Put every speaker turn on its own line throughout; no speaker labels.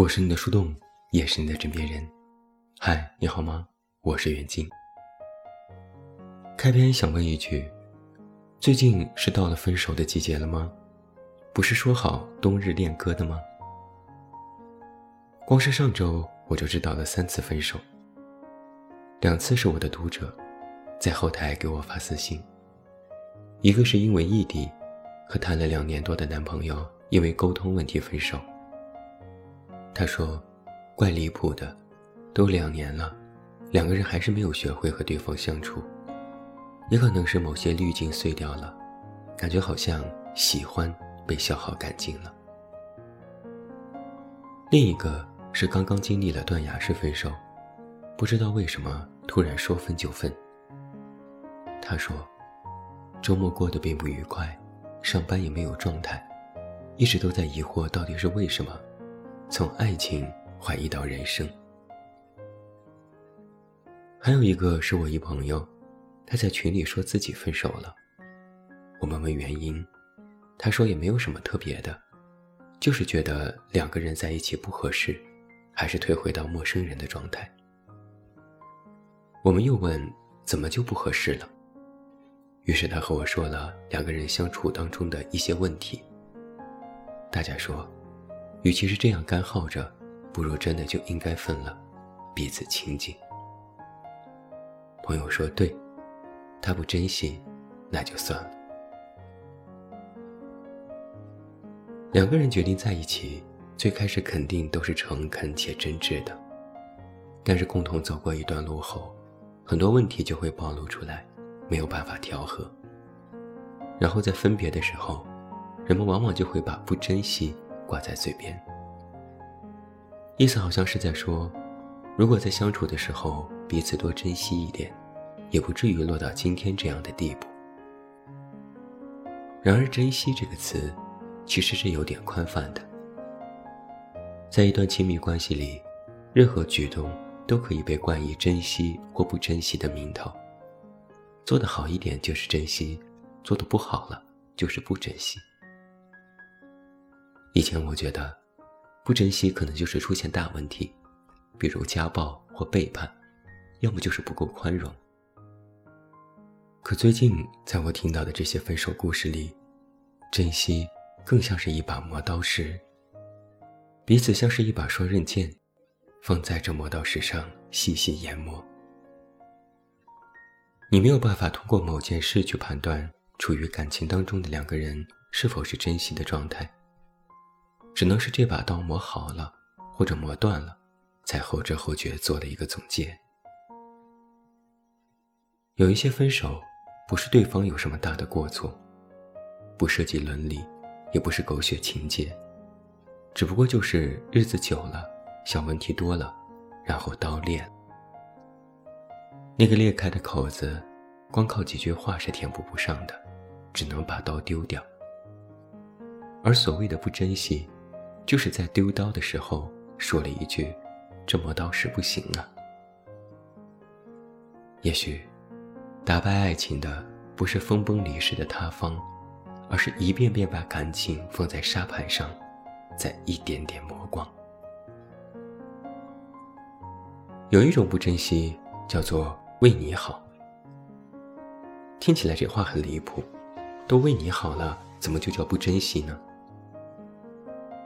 我是你的树洞，也是你的枕边人。嗨，你好吗？我是袁静。开篇想问一句：最近是到了分手的季节了吗？不是说好冬日恋歌的吗？光是上周我就知道了三次分手，两次是我的读者在后台给我发私信，一个是因为异地，和谈了两年多的男朋友因为沟通问题分手。他说：“怪离谱的，都两年了，两个人还是没有学会和对方相处。也可能是某些滤镜碎掉了，感觉好像喜欢被消耗干净了。另一个是刚刚经历了断崖式分手，不知道为什么突然说分就分。他说，周末过得并不愉快，上班也没有状态，一直都在疑惑到底是为什么。”从爱情怀疑到人生，还有一个是我一朋友，他在群里说自己分手了。我们问原因，他说也没有什么特别的，就是觉得两个人在一起不合适，还是退回到陌生人的状态。我们又问怎么就不合适了，于是他和我说了两个人相处当中的一些问题。大家说。与其是这样干耗着，不如真的就应该分了，彼此清静。朋友说：“对，他不珍惜，那就算了。”两个人决定在一起，最开始肯定都是诚恳且真挚的，但是共同走过一段路后，很多问题就会暴露出来，没有办法调和。然后在分别的时候，人们往往就会把不珍惜。挂在嘴边，意思好像是在说，如果在相处的时候彼此多珍惜一点，也不至于落到今天这样的地步。然而，珍惜这个词，其实是有点宽泛的。在一段亲密关系里，任何举动都可以被冠以珍惜或不珍惜的名头。做得好一点就是珍惜，做得不好了就是不珍惜。以前我觉得，不珍惜可能就是出现大问题，比如家暴或背叛，要么就是不够宽容。可最近在我听到的这些分手故事里，珍惜更像是一把磨刀石，彼此像是一把双刃剑，放在这磨刀石上细细研磨。你没有办法通过某件事去判断处于感情当中的两个人是否是珍惜的状态。只能是这把刀磨好了，或者磨断了，才后知后觉做了一个总结。有一些分手，不是对方有什么大的过错，不涉及伦理，也不是狗血情节，只不过就是日子久了，小问题多了，然后刀裂。那个裂开的口子，光靠几句话是填补不上的，只能把刀丢掉。而所谓的不珍惜。就是在丢刀的时候说了一句：“这磨刀石不行啊。”也许，打败爱情的不是分崩离析的塌方，而是一遍遍把感情放在沙盘上，再一点点磨光。有一种不珍惜，叫做为你好。听起来这话很离谱，都为你好了，怎么就叫不珍惜呢？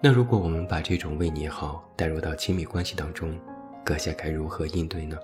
那如果我们把这种为你好带入到亲密关系当中，阁下该如何应对呢？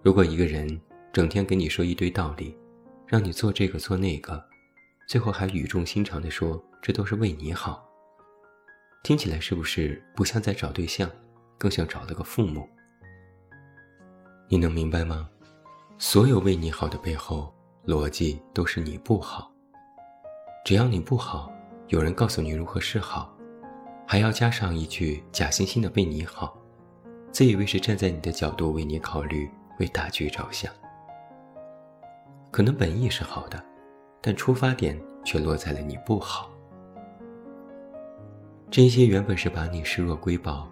如果一个人整天给你说一堆道理，让你做这个做那个，最后还语重心长地说这都是为你好，听起来是不是不像在找对象，更像找了个父母？你能明白吗？所有为你好的背后逻辑都是你不好，只要你不好。有人告诉你如何是好，还要加上一句假惺惺的为你好，自以为是站在你的角度为你考虑，为大局着想。可能本意是好的，但出发点却落在了你不好。这些原本是把你视若瑰宝，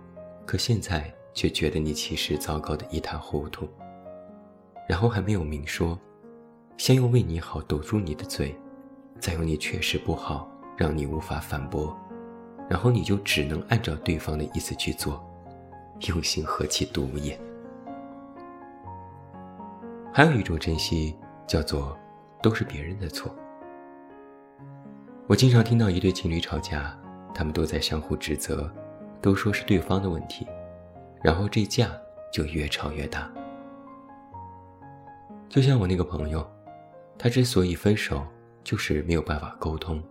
可现在却觉得你其实糟糕的一塌糊涂。然后还没有明说，先用为你好堵住你的嘴，再用你确实不好。让你无法反驳，然后你就只能按照对方的意思去做，用心何其毒也。还有一种珍惜，叫做都是别人的错。我经常听到一对情侣吵架，他们都在相互指责，都说是对方的问题，然后这架就越吵越大。就像我那个朋友，他之所以分手，就是没有办法沟通。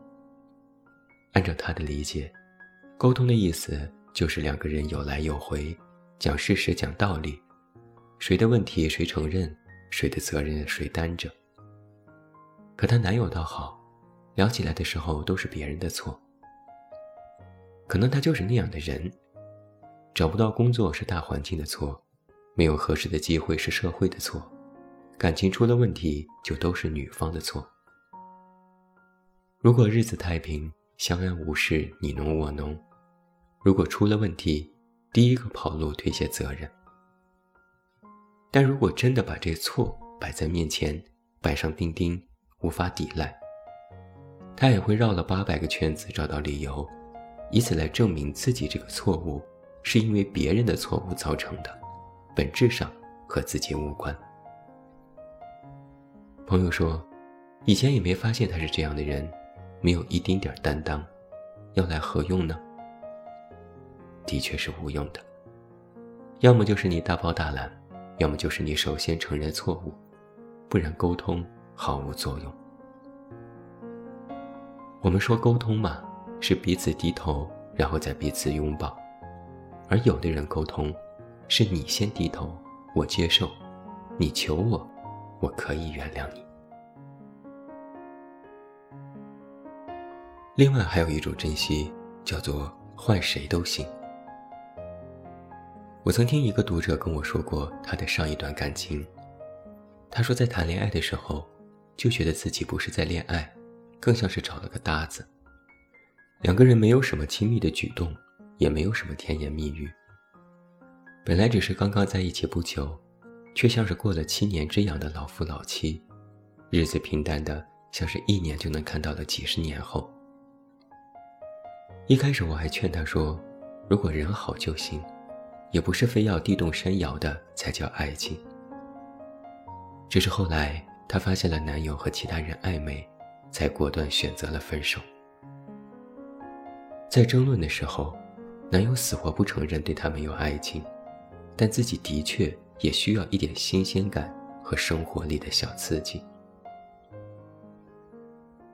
按照他的理解，沟通的意思就是两个人有来有回，讲事实、讲道理，谁的问题谁承认，谁的责任谁担着。可她男友倒好，聊起来的时候都是别人的错。可能他就是那样的人，找不到工作是大环境的错，没有合适的机会是社会的错，感情出了问题就都是女方的错。如果日子太平。相安无事，你侬我侬。如果出了问题，第一个跑路推卸责任。但如果真的把这错摆在面前，摆上钉钉，无法抵赖，他也会绕了八百个圈子找到理由，以此来证明自己这个错误是因为别人的错误造成的，本质上和自己无关。朋友说，以前也没发现他是这样的人。没有一丁点担当，要来何用呢？的确是无用的。要么就是你大包大揽，要么就是你首先承认错误，不然沟通毫无作用。我们说沟通嘛，是彼此低头，然后再彼此拥抱；而有的人沟通，是你先低头，我接受，你求我，我可以原谅你。另外还有一种珍惜，叫做换谁都行。我曾听一个读者跟我说过他的上一段感情，他说在谈恋爱的时候，就觉得自己不是在恋爱，更像是找了个搭子。两个人没有什么亲密的举动，也没有什么甜言蜜语。本来只是刚刚在一起不久，却像是过了七年之痒的老夫老妻，日子平淡的像是一年就能看到了几十年后。一开始我还劝她说：“如果人好就行，也不是非要地动山摇的才叫爱情。”只是后来她发现了男友和其他人暧昧，才果断选择了分手。在争论的时候，男友死活不承认对她没有爱情，但自己的确也需要一点新鲜感和生活里的小刺激。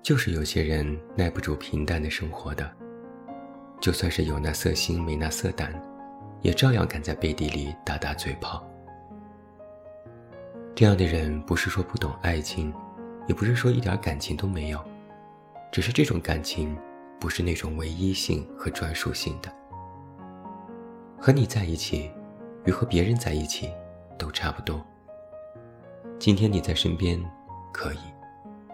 就是有些人耐不住平淡的生活的。就算是有那色心没那色胆，也照样敢在背地里打打嘴炮。这样的人不是说不懂爱情，也不是说一点感情都没有，只是这种感情不是那种唯一性和专属性的。和你在一起，与和别人在一起都差不多。今天你在身边，可以；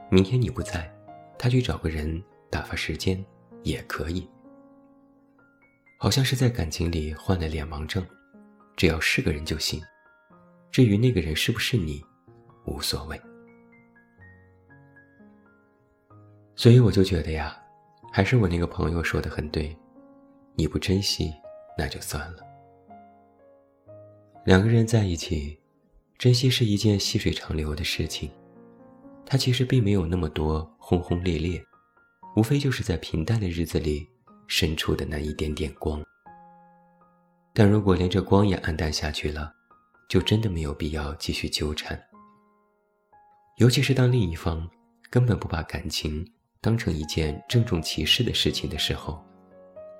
明天你不在，他去找个人打发时间，也可以。好像是在感情里患了脸盲症，只要是个人就行，至于那个人是不是你，无所谓。所以我就觉得呀，还是我那个朋友说的很对，你不珍惜，那就算了。两个人在一起，珍惜是一件细水长流的事情，它其实并没有那么多轰轰烈烈，无非就是在平淡的日子里。深处的那一点点光，但如果连这光也暗淡下去了，就真的没有必要继续纠缠。尤其是当另一方根本不把感情当成一件郑重其事的事情的时候，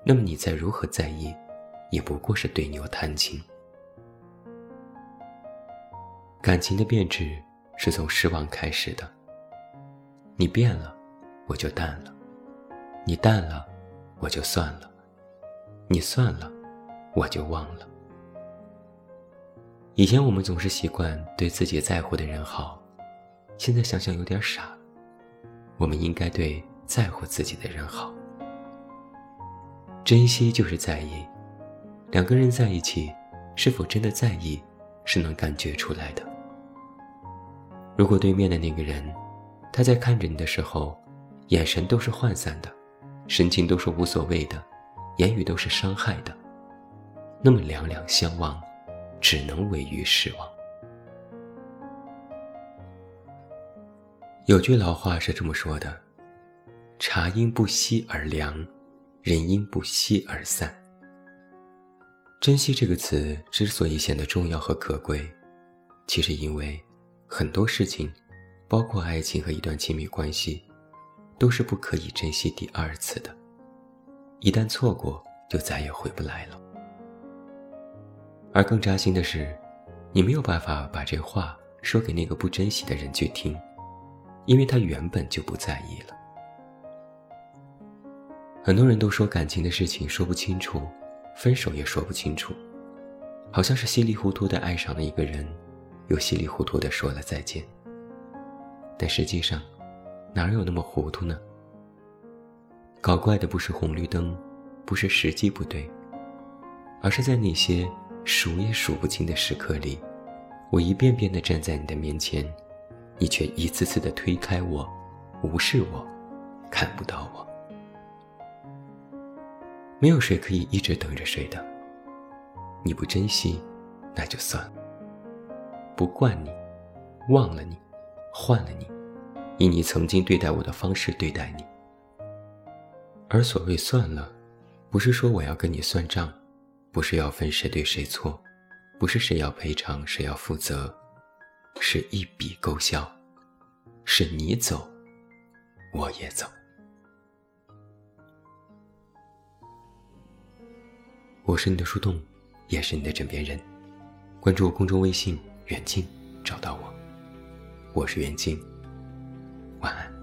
那么你再如何在意，也不过是对牛弹琴。感情的变质是从失望开始的。你变了，我就淡了；你淡了。我就算了，你算了，我就忘了。以前我们总是习惯对自己在乎的人好，现在想想有点傻。我们应该对在乎自己的人好。珍惜就是在意，两个人在一起，是否真的在意，是能感觉出来的。如果对面的那个人，他在看着你的时候，眼神都是涣散的。神情都是无所谓的，言语都是伤害的，那么两两相望，只能委于失望。有句老话是这么说的：“茶因不息而凉，人因不息而散。”珍惜这个词之所以显得重要和可贵，其实因为很多事情，包括爱情和一段亲密关系，都是不可以珍惜第二次的。一旦错过，就再也回不来了。而更扎心的是，你没有办法把这话说给那个不珍惜的人去听。因为他原本就不在意了。很多人都说感情的事情说不清楚，分手也说不清楚，好像是稀里糊涂的爱上了一个人，又稀里糊涂的说了再见。但实际上，哪有那么糊涂呢？搞怪的不是红绿灯，不是时机不对，而是在那些数也数不清的时刻里，我一遍遍的站在你的面前。你却一次次的推开我，无视我，看不到我。没有谁可以一直等着谁的。你不珍惜，那就算了。不惯你，忘了你，换了你，以你曾经对待我的方式对待你。而所谓算了，不是说我要跟你算账，不是要分谁对谁错，不是谁要赔偿谁要负责。是一笔勾销，是你走，我也走。我是你的树洞，也是你的枕边人。关注公众微信“远近”，找到我。我是远近，晚安。